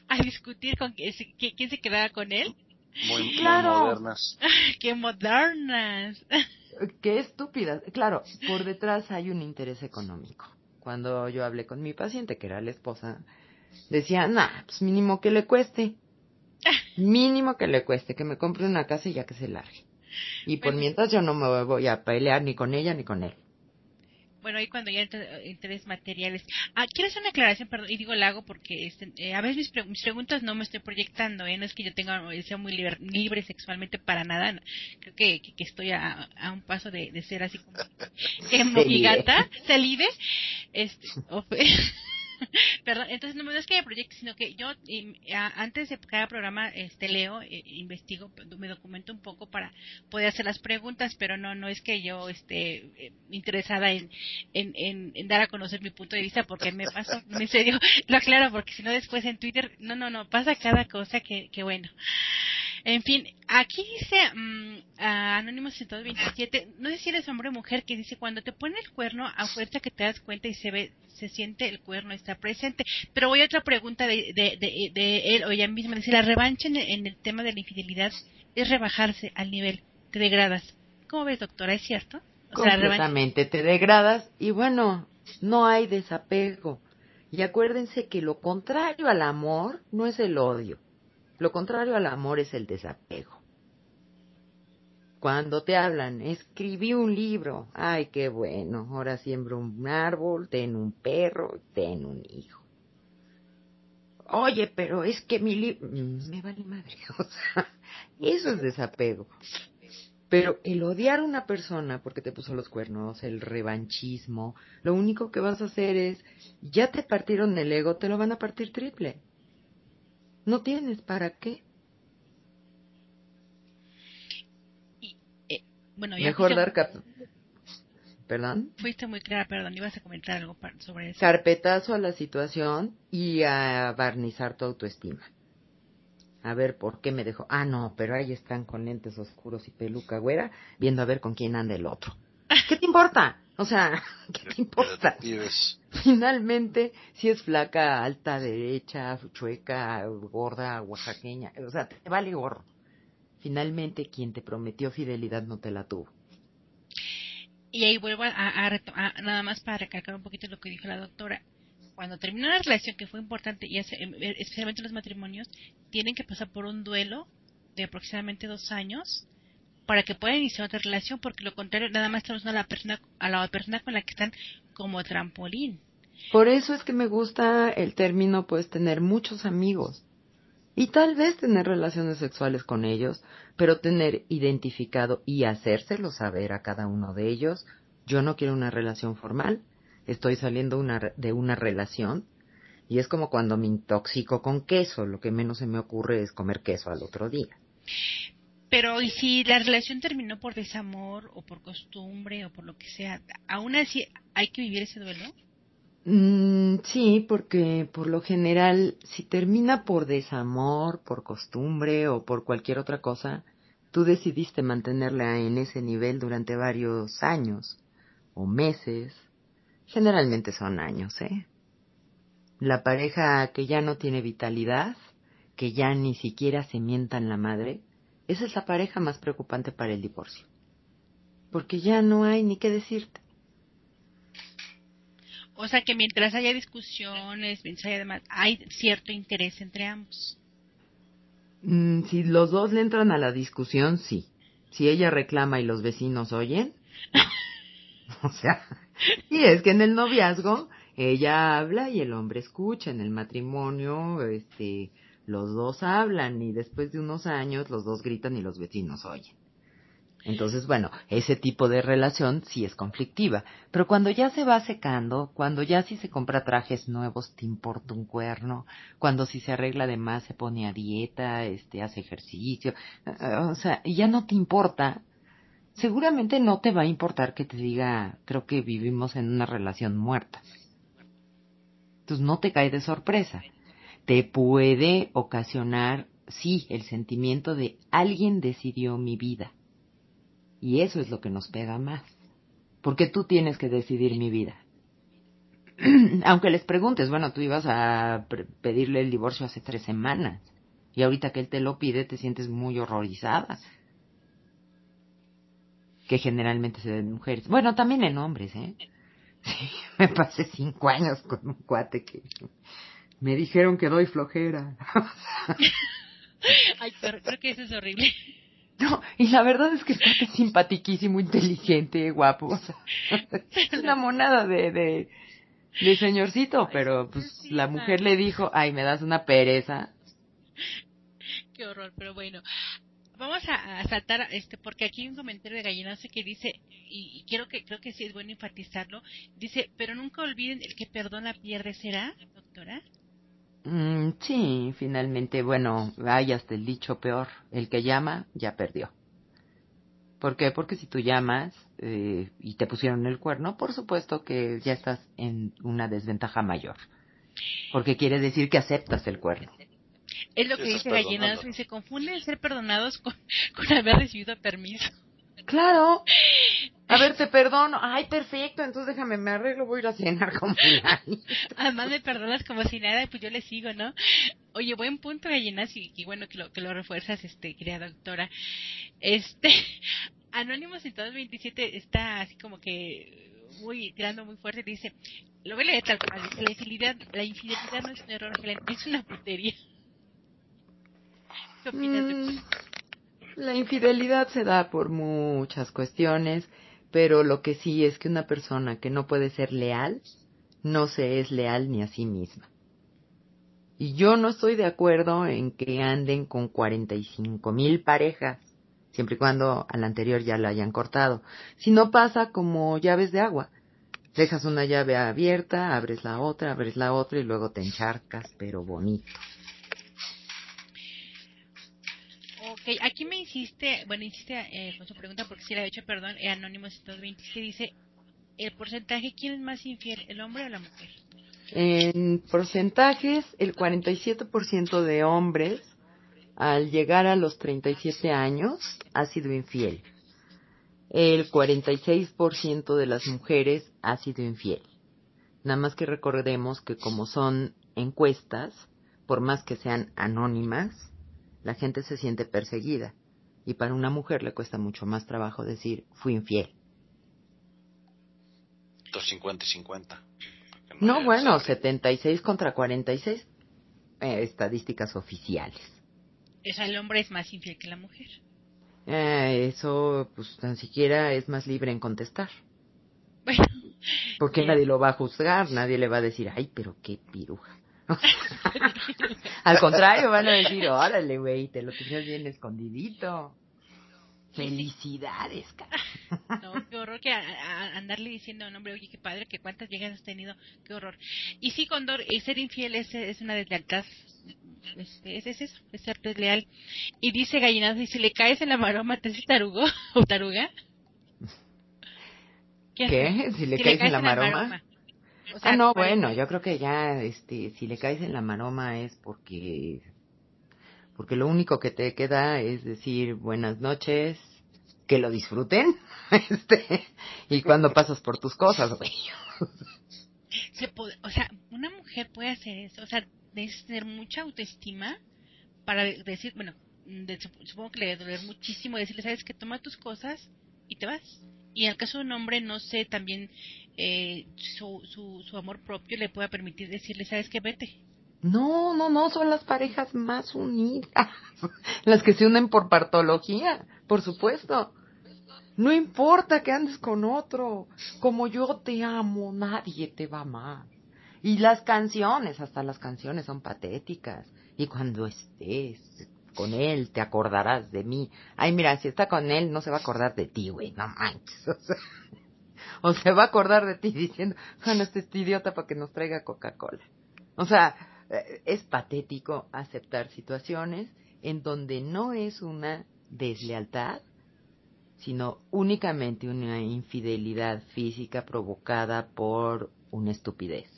a discutir con quién se quedaba con él. Muy, claro. modernas. ¡Qué modernas! Qué estúpidas. Claro, por detrás hay un interés económico. Cuando yo hablé con mi paciente, que era la esposa, decía, nah, pues mínimo que le cueste. Mínimo que le cueste, que me compre una casa y ya que se largue. Y por mientras yo no me voy a pelear ni con ella ni con él bueno, ahí cuando ya interés materiales. Ah, quiero hacer una aclaración, perdón, y digo la hago porque este, eh, a veces mis, preguntas no me estoy proyectando, ¿eh? no es que yo tenga, sea muy libre, sexualmente para nada, creo que, que, estoy a, a, un paso de, de ser así como que mogigata, salive, este, Perdón, entonces no, es que me proyecte, sino que yo antes de cada programa este leo, eh, investigo, me documento un poco para poder hacer las preguntas, pero no no es que yo esté eh, interesada en, en, en, dar a conocer mi punto de vista porque me paso, en serio, lo aclaro porque si no después en Twitter, no, no, no, pasa cada cosa que, que bueno. En fin, aquí dice um, Anónimo 127, no sé si eres hombre o mujer, que dice cuando te pone el cuerno a fuerza que te das cuenta y se ve, se siente el cuerno está presente. Pero voy a otra pregunta de, de, de, él o ella misma, dice la revancha en el, tema de la infidelidad es rebajarse al nivel, te degradas. ¿Cómo ves, doctora? ¿Es cierto? O Completamente, te degradas y bueno, no hay desapego. Y acuérdense que lo contrario al amor no es el odio lo contrario al amor es el desapego. Cuando te hablan, escribí un libro, ay, qué bueno, ahora siembro un árbol, ten un perro, ten un hijo. Oye, pero es que mi libro, mm, me vale madre, o sea, eso es desapego. Pero el odiar a una persona porque te puso los cuernos, el revanchismo, lo único que vas a hacer es, ya te partieron el ego, te lo van a partir triple. No tienes para qué. Eh, bueno, Mejor dar ¿Perdón? Fuiste muy clara, perdón, ibas a comentar algo sobre eso. Carpetazo a la situación y a barnizar tu autoestima. A ver por qué me dejó. Ah, no, pero ahí están con lentes oscuros y peluca güera, viendo a ver con quién anda el otro. ¿Qué te importa? O sea, ¿qué te importa? Finalmente, si es flaca, alta, derecha, chueca, gorda, oaxaqueña, o sea, te vale gorro. Finalmente, quien te prometió fidelidad no te la tuvo. Y ahí vuelvo a, a, nada más para recalcar un poquito lo que dijo la doctora. Cuando termina la relación, que fue importante, y especialmente los matrimonios, tienen que pasar por un duelo de aproximadamente dos años para que puedan iniciar otra relación, porque lo contrario, nada más estamos a la persona, a la persona con la que están como trampolín. Por eso es que me gusta el término, pues, tener muchos amigos. Y tal vez tener relaciones sexuales con ellos, pero tener identificado y hacérselo saber a cada uno de ellos, yo no quiero una relación formal, estoy saliendo una, de una relación, y es como cuando me intoxico con queso, lo que menos se me ocurre es comer queso al otro día. Pero ¿y si la relación terminó por desamor o por costumbre o por lo que sea, aún así hay que vivir ese duelo? Mm, sí, porque por lo general, si termina por desamor, por costumbre o por cualquier otra cosa, tú decidiste mantenerla en ese nivel durante varios años o meses. Generalmente son años, ¿eh? La pareja que ya no tiene vitalidad, que ya ni siquiera se mientan la madre, esa es la pareja más preocupante para el divorcio. Porque ya no hay ni qué decirte. O sea que mientras haya discusiones, mientras haya demás, hay cierto interés entre ambos. Mm, si los dos le entran a la discusión, sí. Si ella reclama y los vecinos oyen, o sea, y es que en el noviazgo ella habla y el hombre escucha. En el matrimonio, este, los dos hablan y después de unos años los dos gritan y los vecinos oyen. Entonces, bueno, ese tipo de relación sí es conflictiva. Pero cuando ya se va secando, cuando ya si se compra trajes nuevos te importa un cuerno, cuando si se arregla de más se pone a dieta, este, hace ejercicio, eh, o sea, ya no te importa, seguramente no te va a importar que te diga, creo que vivimos en una relación muerta. Entonces no te cae de sorpresa. Te puede ocasionar, sí, el sentimiento de alguien decidió mi vida y eso es lo que nos pega más. Porque tú tienes que decidir mi vida. Aunque les preguntes, bueno, tú ibas a pedirle el divorcio hace tres semanas. Y ahorita que él te lo pide, te sientes muy horrorizada. Que generalmente se ven mujeres. Bueno, también en hombres, ¿eh? Sí, me pasé cinco años con un cuate que me dijeron que doy flojera. Ay, pero creo que eso es horrible. No, y la verdad es que está simpatiquísimo, inteligente, guapo. O sea, es una monada de, de, de señorcito, pero pues la mujer le dijo, ay, me das una pereza. Qué horror, pero bueno. Vamos a, saltar, este, porque aquí hay un comentario de Gallinazo que dice, y, quiero que, creo que sí es bueno enfatizarlo, dice, pero nunca olviden el que perdona pierde, ¿será, doctora? Mm, sí, finalmente, bueno, hay hasta el dicho peor, el que llama ya perdió. ¿Por qué? Porque si tú llamas eh, y te pusieron el cuerno, por supuesto que ya estás en una desventaja mayor. Porque quiere decir que aceptas el cuerno. Es lo que dice Gallinazo y se confunde ser perdonados con, con haber recibido permiso. Claro. A ver, te perdono. Ay, perfecto. Entonces déjame, me arreglo, voy a ir a cenar con Además me perdonas como si nada, pues yo le sigo, ¿no? Oye, buen punto, gallinas, y, y bueno que lo, que lo refuerzas, este, querida doctora. Este, Anónimos en todos 27 está así como que muy tirando muy fuerte dice lo voy a leer tal cual dice la infidelidad la infidelidad no es un error es una putería ¿qué opinas de mm, la infidelidad se da por muchas cuestiones, pero lo que sí es que una persona que no puede ser leal, no se es leal ni a sí misma. Y yo no estoy de acuerdo en que anden con 45 mil parejas, siempre y cuando a la anterior ya la hayan cortado. Si no pasa como llaves de agua. Dejas una llave abierta, abres la otra, abres la otra y luego te encharcas, pero bonito. Aquí me insiste, bueno, insiste eh, con su pregunta porque si la he hecho, perdón, eh, Anónimo 120, dice, ¿el porcentaje quién es más infiel, el hombre o la mujer? En porcentajes, el 47% de hombres al llegar a los 37 años ha sido infiel. El 46% de las mujeres ha sido infiel. Nada más que recordemos que como son encuestas, por más que sean anónimas, la gente se siente perseguida y para una mujer le cuesta mucho más trabajo decir fui infiel. 50 y 50. No, bueno, 76 contra 46 eh, estadísticas oficiales. O sea, el hombre es más infiel que la mujer. Eh, eso, pues, tan siquiera es más libre en contestar. Bueno. Porque nadie lo va a juzgar, nadie le va a decir, ay, pero qué piruja. Al contrario, van a decir, órale, güey, te lo tenías bien escondidito. Felicidades, cara. No, qué horror que andarle diciendo a un hombre, oye, qué padre, que cuántas llegas has tenido, qué horror. Y sí, Condor, eh, ser infiel es, es una deslealtad. Es, es, eso, es ser desleal. Y dice Gallinazo, y si le caes en la maroma, ¿te haces tarugo o taruga? ¿Qué? ¿Si le, caes, en la maroma? Ah, no, bueno, yo creo que ya, este, si le caes en la maroma es porque, porque lo único que te queda es decir buenas noches, que lo disfruten, este, y cuando pasas por tus cosas, güey. Se o sea, una mujer puede hacer eso, o sea, de tener mucha autoestima para decir, bueno, supongo que le debe doler muchísimo decirle, sabes que toma tus cosas y te vas. Y en el caso de un hombre, no sé, también eh, su, su, amor propio le pueda permitir decirle, ¿sabes qué? Vete. No, no, no, son las parejas más unidas, las que se unen por partología, por supuesto. No importa que andes con otro. Como yo te amo, nadie te va más. Y las canciones, hasta las canciones son patéticas. Y cuando estés con él, te acordarás de mí. Ay, mira, si está con él, no se va a acordar de ti, güey, no manches. O, se va a acordar de ti diciendo, bueno, este es idiota para que nos traiga Coca-Cola. O sea, eh, es patético aceptar situaciones en donde no es una deslealtad, sino únicamente una infidelidad física provocada por una estupidez.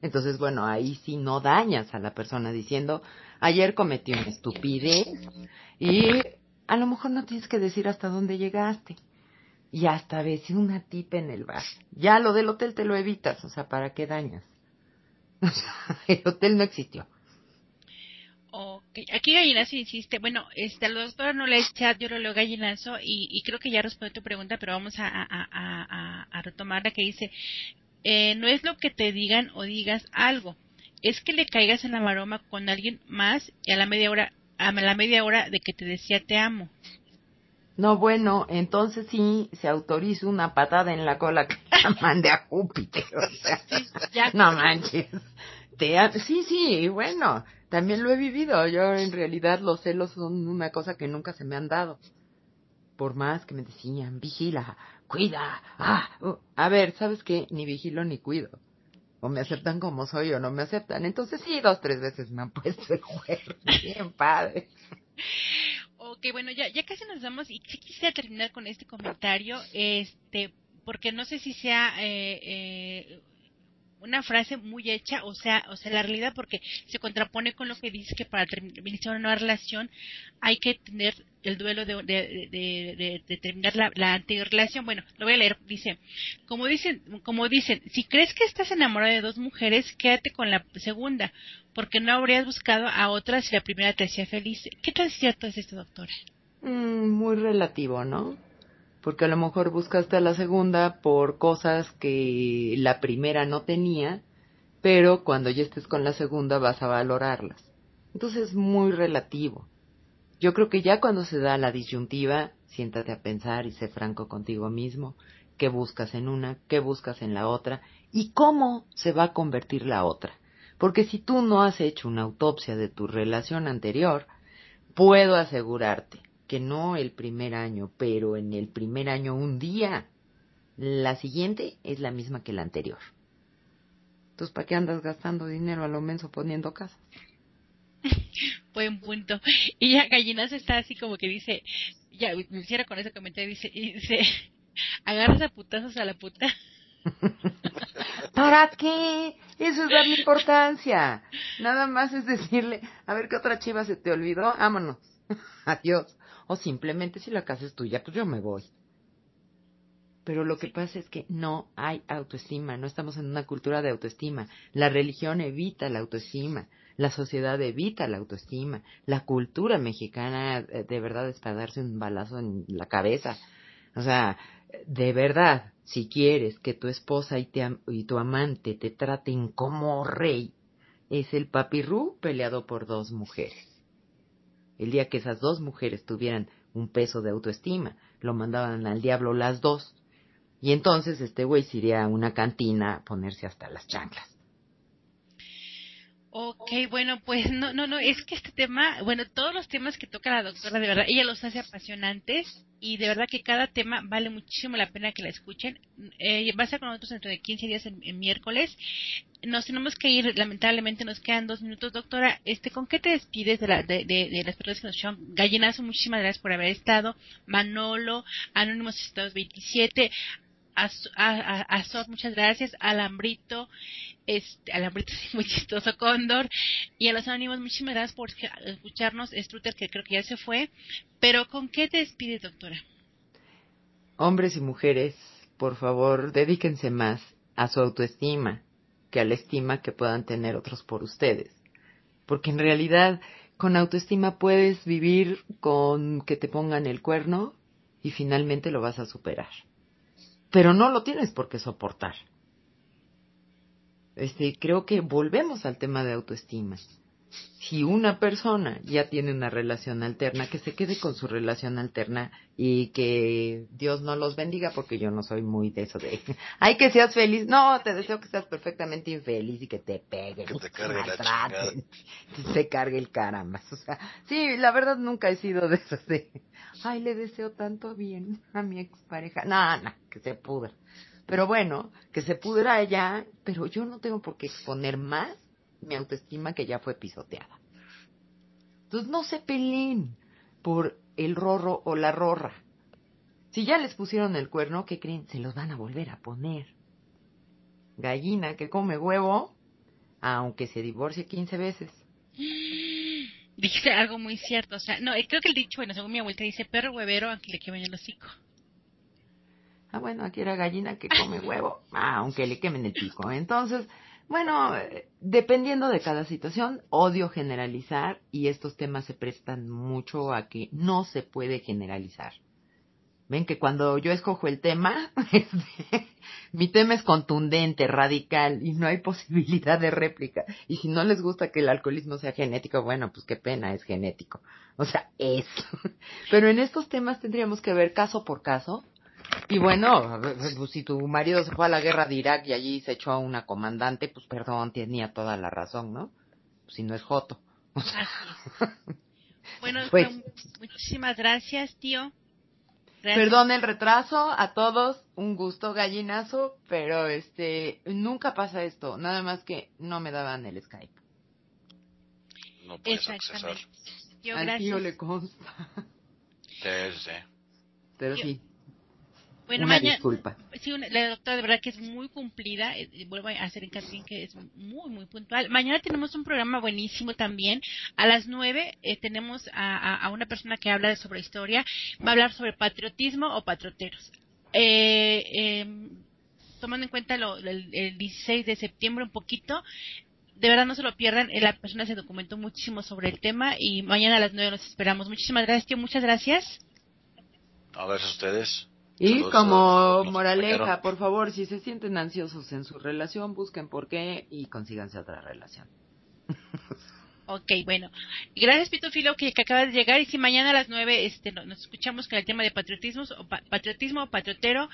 Entonces, bueno, ahí sí no dañas a la persona diciendo, ayer cometí una estupidez y a lo mejor no tienes que decir hasta dónde llegaste. Y hasta ves una tipa en el bar. Ya lo del hotel te lo evitas, o sea, ¿para qué dañas? el hotel no existió. Okay. Aquí Gallinazo insiste, bueno, este, al doctor no le chat, yo lo leo Gallinazo y, y creo que ya respondió tu pregunta, pero vamos a, a, a, a retomar la que dice, eh, no es lo que te digan o digas algo, es que le caigas en la maroma con alguien más y a la media hora, a la media hora de que te decía te amo. No, bueno, entonces sí se autoriza una patada en la cola que la mande a Júpiter. No manches. Te, sí, sí, bueno, también lo he vivido. Yo en realidad los celos son una cosa que nunca se me han dado. Por más que me decían, vigila, cuida. Ah, uh, a ver, ¿sabes qué? Ni vigilo ni cuido. O me aceptan como soy o no me aceptan. Entonces sí, dos, tres veces me han puesto el cuerno. Bien padre. Ok, bueno, ya, ya casi nos vamos y quisiera terminar con este comentario, este, porque no sé si sea eh, eh, una frase muy hecha, o sea, o sea, la realidad porque se contrapone con lo que dice que para iniciar una nueva relación hay que tener el duelo de, de, terminar la, anterior relación. Bueno, lo voy a leer. Dice, como dicen, como dicen, si crees que estás enamorado de dos mujeres, quédate con la segunda, porque no habrías buscado a otra si la primera te hacía feliz. ¿Qué tan cierto es esto, doctora? Mm, muy relativo, ¿no? porque a lo mejor buscaste a la segunda por cosas que la primera no tenía, pero cuando ya estés con la segunda vas a valorarlas. Entonces es muy relativo. Yo creo que ya cuando se da la disyuntiva, siéntate a pensar y sé franco contigo mismo, qué buscas en una, qué buscas en la otra y cómo se va a convertir la otra. Porque si tú no has hecho una autopsia de tu relación anterior, puedo asegurarte que no el primer año, pero en el primer año un día, la siguiente es la misma que la anterior. Entonces, ¿para qué andas gastando dinero a lo menso poniendo casas? Buen punto. Y ya Gallinas está así como que dice, ya me hiciera con ese comentario, dice, dice, agarras a putazos a la puta. ¿Para qué? Eso es darle importancia. Nada más es decirle, a ver qué otra chiva se te olvidó, vámonos. Adiós o simplemente si la casa es tuya, pues yo me voy. Pero lo que pasa es que no hay autoestima, no estamos en una cultura de autoestima. La religión evita la autoestima, la sociedad evita la autoestima, la cultura mexicana eh, de verdad es para darse un balazo en la cabeza. O sea, de verdad, si quieres que tu esposa y, y tu amante te traten como rey, es el papirú peleado por dos mujeres. El día que esas dos mujeres tuvieran un peso de autoestima, lo mandaban al diablo las dos. Y entonces este güey se iría a una cantina a ponerse hasta las chanclas. Ok, bueno, pues no, no, no, es que este tema, bueno, todos los temas que toca la doctora, de verdad, ella los hace apasionantes y de verdad que cada tema vale muchísimo la pena que la escuchen. Eh, va a ser con nosotros dentro de 15 días en, miércoles. Nos tenemos que ir, lamentablemente nos quedan dos minutos, doctora. Este, ¿Con qué te despides de, la, de, de, las personas que nos escuchan? Gallinazo, muchísimas gracias por haber estado. Manolo, Anónimos Estados 27, Azor, muchas gracias. Alambrito, este, Alambrito muy chistoso, Cóndor. Y a los anónimos, muchísimas gracias por escucharnos. Strutter, que creo que ya se fue. Pero, ¿con qué te despides, doctora? Hombres y mujeres, por favor, dedíquense más a su autoestima que a la estima que puedan tener otros por ustedes. Porque en realidad, con autoestima puedes vivir con que te pongan el cuerno y finalmente lo vas a superar pero no lo tienes por qué soportar. Este, creo que volvemos al tema de autoestima. si una persona ya tiene una relación alterna, que se quede con su relación alterna y que Dios no los bendiga porque yo no soy muy de eso de, ay, que seas feliz. No, te deseo que seas perfectamente infeliz y que te peguen. Que te cargue la chingada. te cargue el caramba. O sea, sí, la verdad nunca he sido de eso de, ay, le deseo tanto bien a mi expareja. No, no, que se pudra. Pero bueno, que se pudra ella, pero yo no tengo por qué exponer más mi autoestima que ya fue pisoteada. Entonces no se peleen por el rorro o la rorra. Si ya les pusieron el cuerno, ¿qué creen? Se los van a volver a poner. Gallina que come huevo, aunque se divorcie 15 veces. Dijiste algo muy cierto, o sea, no, creo que el dicho, bueno, según mi abuelita dice perro huevero aunque le quemen el hocico. Ah, bueno, aquí era gallina que come huevo, ah, aunque le quemen el pico. Entonces, bueno, dependiendo de cada situación, odio generalizar y estos temas se prestan mucho a que no se puede generalizar. Ven que cuando yo escojo el tema, este, mi tema es contundente, radical y no hay posibilidad de réplica. Y si no les gusta que el alcoholismo sea genético, bueno, pues qué pena, es genético. O sea, es. Pero en estos temas tendríamos que ver caso por caso y bueno, pues, si tu marido se fue a la guerra de Irak y allí se echó a una comandante, pues perdón, tenía toda la razón, ¿no? si no es Joto. bueno, pues, muchísimas gracias, tío. Perdón el retraso a todos, un gusto gallinazo, pero este nunca pasa esto, nada más que no me daban el Skype. No puedes accesar. Al tío le consta. Pero sí. Bueno, mañana, disculpa. Sí, la doctora de verdad que es muy cumplida. Eh, vuelvo a hacer en que es muy, muy puntual. Mañana tenemos un programa buenísimo también. A las nueve eh, tenemos a, una persona que habla sobre historia. Va a hablar sobre patriotismo o patrioteros. Eh, em, tomando en cuenta lo, el, 16 de septiembre un poquito, de verdad no se lo pierdan. La persona se documentó muchísimo sobre el tema y mañana a las nueve nos esperamos. Muchísimas gracias, tío. Muchas gracias. A ver, a ustedes. Y como moraleja, por favor, si se sienten ansiosos en su relación, busquen por qué y consíganse otra relación. Ok, bueno. Gracias, Pitofilo, que, que acabas de llegar. Y si mañana a las nueve este, nos escuchamos con el tema de patriotismo o patriotismo o patriotero,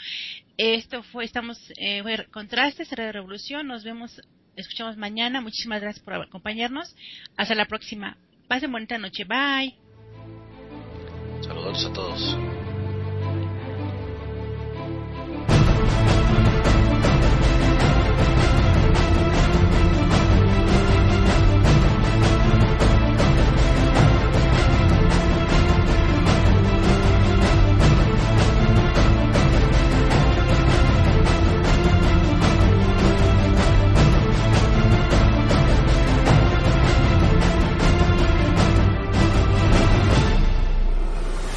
esto fue, estamos, eh, fue Contrastes, de Revolución. Nos vemos, escuchamos mañana. Muchísimas gracias por acompañarnos. Hasta la próxima. Pasen bonita noche. Bye. Saludos a todos.